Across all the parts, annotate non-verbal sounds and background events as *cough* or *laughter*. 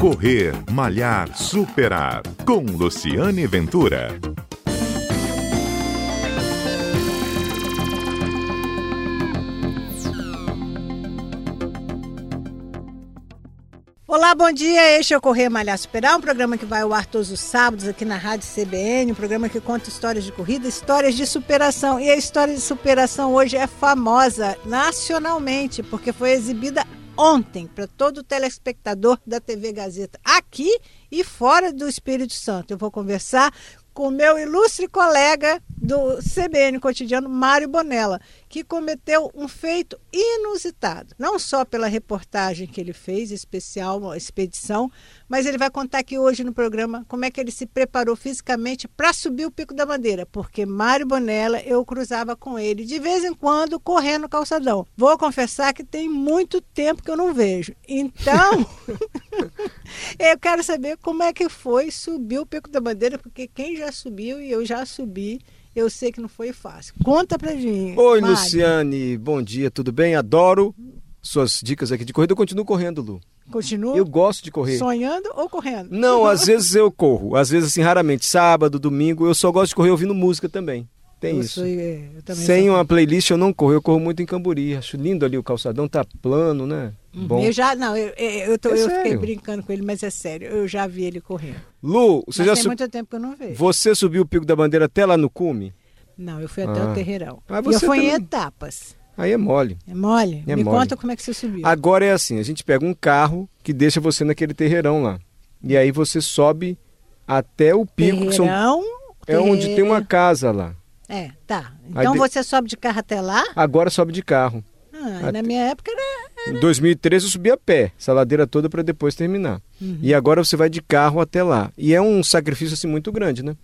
Correr, Malhar, Superar. Com Luciane Ventura. Olá, bom dia. Este é o Correr Malhar Superar, um programa que vai ao ar todos os sábados aqui na Rádio CBN, um programa que conta histórias de corrida, histórias de superação. E a história de superação hoje é famosa nacionalmente, porque foi exibida ontem para todo telespectador da TV Gazeta, aqui e fora do Espírito Santo. Eu vou conversar com meu ilustre colega do CBN Cotidiano, Mário Bonella, que cometeu um feito inusitado, não só pela reportagem que ele fez, especial, uma expedição, mas ele vai contar aqui hoje no programa como é que ele se preparou fisicamente para subir o Pico da Bandeira, porque Mário Bonella eu cruzava com ele de vez em quando correndo no calçadão. Vou confessar que tem muito tempo que eu não vejo. Então, *laughs* *laughs* eu quero saber como é que foi subir o Pico da Bandeira, porque quem já subiu e eu já subi, eu sei que não foi fácil. Conta pra gente. Oi, Mário. Luciane, bom dia, tudo bem? Adoro suas dicas aqui de corrida. Eu continuo correndo, Lu. Continua? Eu gosto de correr. Sonhando ou correndo? Não, *laughs* às vezes eu corro. Às vezes, assim, raramente. Sábado, domingo. Eu só gosto de correr ouvindo música também. Tem eu isso. Sou, é, Sem uma playlist eu não corro. Eu corro muito em Camburi. Acho lindo ali o calçadão. Tá plano, né? Uhum. Bom. Eu já, não, eu, eu, tô, é eu fiquei brincando com ele, mas é sério. Eu já vi ele correndo. Lu, você mas já tem su... muito tempo que eu não vejo. Você subiu o Pico da Bandeira até lá no cume? Não, eu fui até ah. o Terreirão. Ah, e eu fui também... em etapas. Aí é mole. É mole? É Me mole. conta como é que você subiu. Agora é assim, a gente pega um carro que deixa você naquele terreirão lá. E aí você sobe até o pico. Terreirão? São... É onde tem uma casa lá. É, tá. Então de... você sobe de carro até lá? Agora sobe de carro. Ah, na minha época era, era... Em 2013 eu subi a pé, essa ladeira toda para depois terminar. Uhum. E agora você vai de carro até lá. E é um sacrifício assim muito grande, né?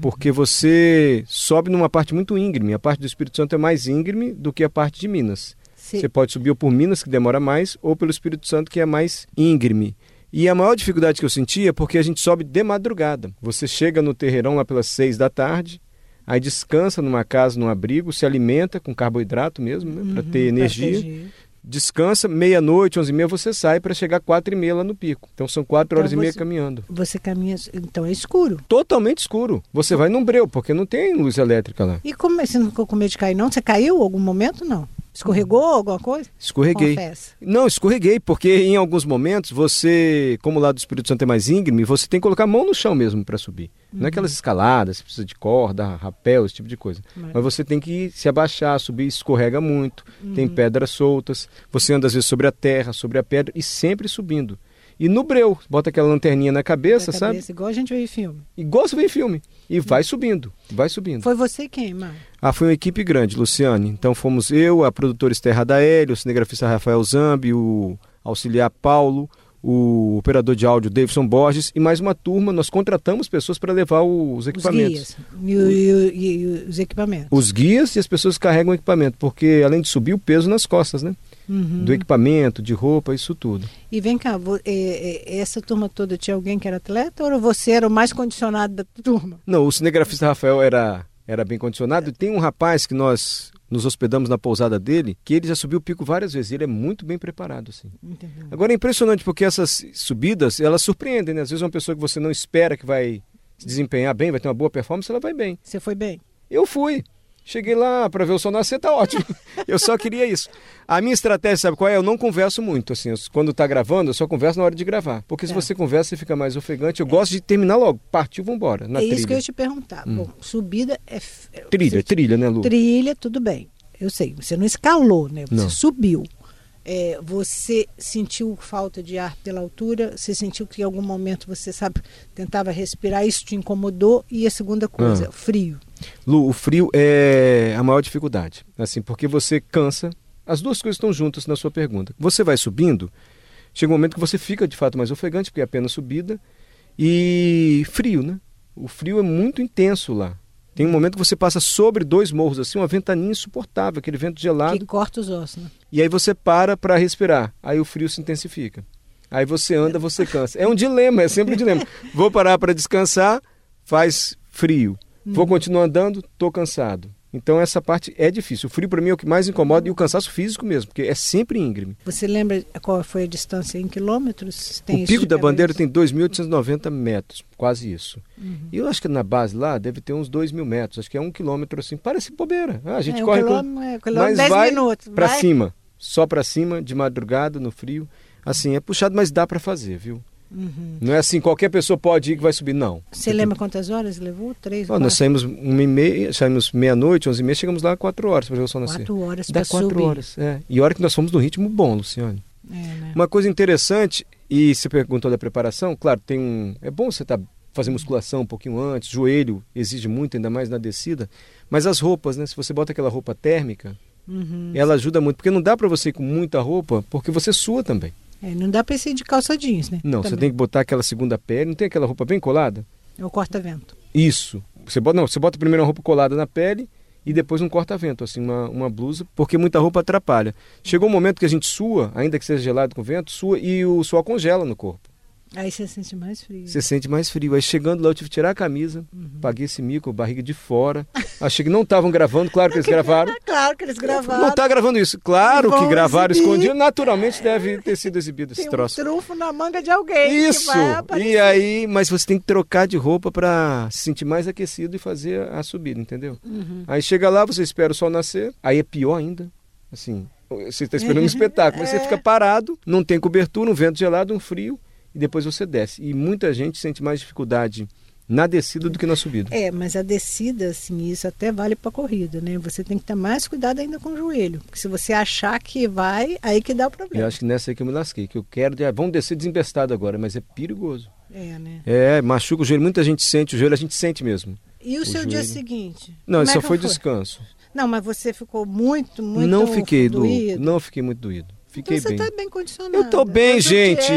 porque você sobe numa parte muito íngreme. A parte do Espírito Santo é mais íngreme do que a parte de Minas. Sim. Você pode subir ou por Minas, que demora mais, ou pelo Espírito Santo, que é mais íngreme. E a maior dificuldade que eu sentia é porque a gente sobe de madrugada. Você chega no terreirão lá pelas seis da tarde, aí descansa numa casa, num abrigo, se alimenta com carboidrato mesmo, né, uhum, para ter energia descansa, meia-noite, onze e meia, você sai para chegar quatro e meia lá no pico. Então são quatro então horas você, e meia caminhando. Você caminha, então é escuro? Totalmente escuro. Você vai num breu, porque não tem luz elétrica lá. E como você não ficou com medo de cair não? Você caiu em algum momento, não? Escorregou alguma coisa? Escorreguei. Confessa. Não, escorreguei, porque em alguns momentos você, como lá do Espírito Santo é mais íngreme, você tem que colocar a mão no chão mesmo para subir. Uhum. Não é aquelas escaladas, você precisa de corda, rapel, esse tipo de coisa. Mas, Mas você tem que se abaixar, subir, escorrega muito, uhum. tem pedras soltas, você anda às vezes sobre a terra, sobre a pedra e sempre subindo. E no breu, bota aquela lanterninha na cabeça, na sabe? igual a gente vê em filme. Igual você vê em filme. E vai subindo, vai subindo. Foi você quem, Mário? Ah, foi uma equipe grande, Luciane. Então fomos eu, a produtora Esther Radaeli, o cinegrafista Rafael Zambi, o auxiliar Paulo, o operador de áudio Davidson Borges e mais uma turma. Nós contratamos pessoas para levar os equipamentos. Os guias e, os equipamentos. Os guias e as pessoas que carregam o equipamento, porque além de subir o peso nas costas, né? Uhum. Do equipamento, de roupa, isso tudo. E vem cá, é, é, essa turma toda tinha alguém que era atleta ou você era o mais condicionado da turma? Não, o cinegrafista Rafael era, era bem condicionado. E tem um rapaz que nós nos hospedamos na pousada dele, que ele já subiu o pico várias vezes. Ele é muito bem preparado, assim. Agora é impressionante porque essas subidas, elas surpreendem, né? Às vezes uma pessoa que você não espera que vai se desempenhar bem, vai ter uma boa performance, ela vai bem. Você foi bem? Eu fui. Cheguei lá para ver o sol nascer, tá ótimo. *laughs* Eu só queria isso. A minha estratégia, sabe qual é? Eu não converso muito, assim. quando tá gravando, eu só converso na hora de gravar. Porque se é. você conversa, você fica mais ofegante. Eu é. gosto de terminar logo. Partiu, vambora. Na é trilha. isso que eu ia te perguntar. Hum. Bom, subida é. Trilha, você... trilha, né, Lu? Trilha, tudo bem. Eu sei. Você não escalou, né? Você não. subiu. É, você sentiu falta de ar pela altura? Você sentiu que em algum momento você sabe tentava respirar, isso te incomodou? E a segunda coisa, ah. frio. Lu, o frio é a maior dificuldade, assim, porque você cansa. As duas coisas estão juntas na sua pergunta. Você vai subindo, chega um momento que você fica de fato mais ofegante, porque é apenas subida, e frio, né? O frio é muito intenso lá. Tem um momento que você passa sobre dois morros, assim, uma ventania insuportável, aquele vento gelado. Que corta os ossos, né? E aí você para para respirar. Aí o frio se intensifica. Aí você anda, você cansa. É um dilema, é sempre um dilema. Vou parar para descansar, faz frio. Vou continuar andando, tô cansado. Então essa parte é difícil. O frio para mim é o que mais incomoda e o cansaço físico mesmo, porque é sempre íngreme. Você lembra qual foi a distância em quilômetros? Tem o pico da bandeira tem 2.890 metros, quase isso. Uhum. E eu acho que na base lá deve ter uns 2 mil metros, acho que é um quilômetro assim, parece bobeira. Ah, a gente é, corre, um é, mas vai para cima, só para cima, de madrugada, no frio. Assim, é puxado, mas dá para fazer, viu? Uhum. Não é assim, qualquer pessoa pode ir que vai subir, não. Você lembra quantas horas levou? Três? Oh, nós saímos uma e meia, saímos meia-noite, onze e meia, chegamos lá quatro horas para ver o sol nascer. Quatro horas para subir. quatro horas, é. E hora que nós fomos no ritmo bom, Luciane. É, né? Uma coisa interessante, e você perguntou da preparação, claro, tem um. É bom você estar tá fazendo musculação um pouquinho antes, joelho exige muito, ainda mais na descida. Mas as roupas, né? Se você bota aquela roupa térmica, uhum. ela ajuda muito, porque não dá para você ir com muita roupa, porque você sua também. É, não dá para ir de calça jeans, né? Não, Também. você tem que botar aquela segunda pele. Não tem aquela roupa bem colada? É o corta-vento. Isso. Você bota, não, você bota primeiro uma roupa colada na pele e depois um corta-vento, assim, uma, uma blusa, porque muita roupa atrapalha. Chegou um momento que a gente sua, ainda que seja gelado com vento, sua e o suor congela no corpo. Aí você sente mais frio. Você sente mais frio. Aí chegando lá, eu tive que tirar a camisa, uhum. paguei esse mico, barriga de fora. *laughs* Achei que não estavam gravando, claro que eles *laughs* gravaram. claro que eles gravaram. Não está gravando isso. Claro que gravaram exibir. escondido. Naturalmente deve ter sido exibido esse tem troço. Um trunfo na manga de alguém. Isso. e aí, mas você tem que trocar de roupa para se sentir mais aquecido e fazer a subida, entendeu? Uhum. Aí chega lá, você espera o sol nascer. Aí é pior ainda. Assim, você está esperando um *laughs* espetáculo, mas você é. fica parado, não tem cobertura, um vento gelado, um frio e depois você desce. E muita gente sente mais dificuldade na descida do que na subida. É, mas a descida, assim, isso até vale para corrida, né? Você tem que ter mais cuidado ainda com o joelho, porque se você achar que vai, aí que dá o problema. Eu acho que nessa aí que eu me lasquei, que eu quero, ah, vamos descer desembestado agora, mas é perigoso. É, né? É, machuca o joelho, muita gente sente, o joelho a gente sente mesmo. E o, o seu joelho. dia seguinte? Não, isso é só foi, foi descanso. Não, mas você ficou muito, muito Não fiquei doído. Do, não fiquei muito doído. Fiquei então bem. Você tá bem condicionado. Eu tô bem, eu gente.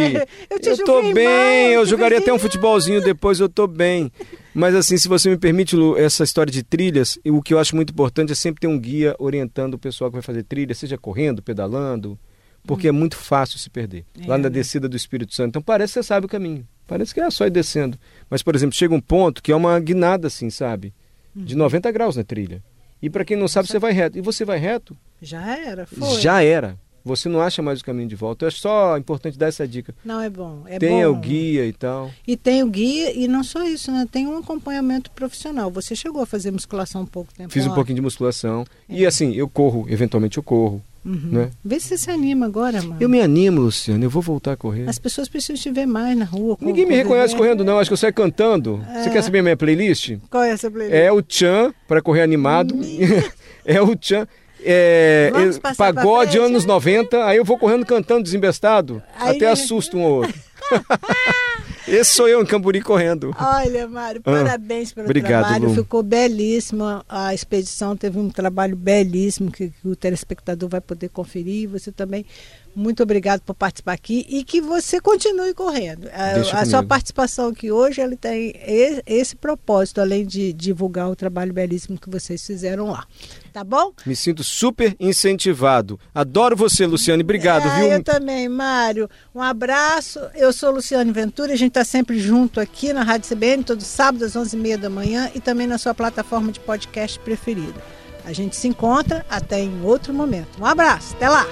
eu te eu tô bem. Mal, eu jogaria até um futebolzinho depois, eu tô bem. Mas assim, se você me permite, Lu, essa história de trilhas, o que eu acho muito importante é sempre ter um guia orientando o pessoal que vai fazer trilha, seja correndo, pedalando, porque hum. é muito fácil se perder. É, lá na né? descida do Espírito Santo. Então parece que você sabe o caminho. Parece que é só ir descendo. Mas, por exemplo, chega um ponto que é uma guinada assim, sabe? De 90 uhum. graus na trilha. E para quem não sabe, você vai reto. E você vai reto? Já era, foi. Já era você não acha mais o caminho de volta. É só importante dar essa dica. Não, é bom. É Tenha bom. o guia e tal. E tem o guia, e não só isso, né? Tem um acompanhamento profissional. Você chegou a fazer musculação um pouco tempo? Fiz um pouquinho de musculação. É. E assim, eu corro, eventualmente eu corro. Uhum. Né? Vê se você se anima agora, mano. Eu me animo, Luciano. Eu vou voltar a correr. As pessoas precisam te ver mais na rua. Ninguém me reconhece correndo, não. Acho que eu saio cantando. É. Você quer saber minha playlist? Qual é essa playlist? É o Chan, para correr animado. *laughs* é o Chan é, pagode anos 90, aí eu vou correndo cantando desembestado, aí... até assusto um ou outro. *laughs* Esse sou eu em Camburi correndo. Olha, Mário, ah, parabéns pelo obrigado, trabalho. Lu. Ficou belíssimo. A expedição teve um trabalho belíssimo que, que o telespectador vai poder conferir. Você também muito obrigado por participar aqui e que você continue correndo. A, a sua participação aqui hoje ele tem esse, propósito, além de divulgar o trabalho belíssimo que vocês fizeram lá. Tá bom? Me sinto super incentivado. Adoro você, Luciane. Obrigado, é, viu? Eu também, Mário. Um abraço. Eu sou Luciane Ventura. A gente está sempre junto aqui na Rádio CBN, todo sábado às 11h30 da manhã e também na sua plataforma de podcast preferida. A gente se encontra até em outro momento. Um abraço. Até lá.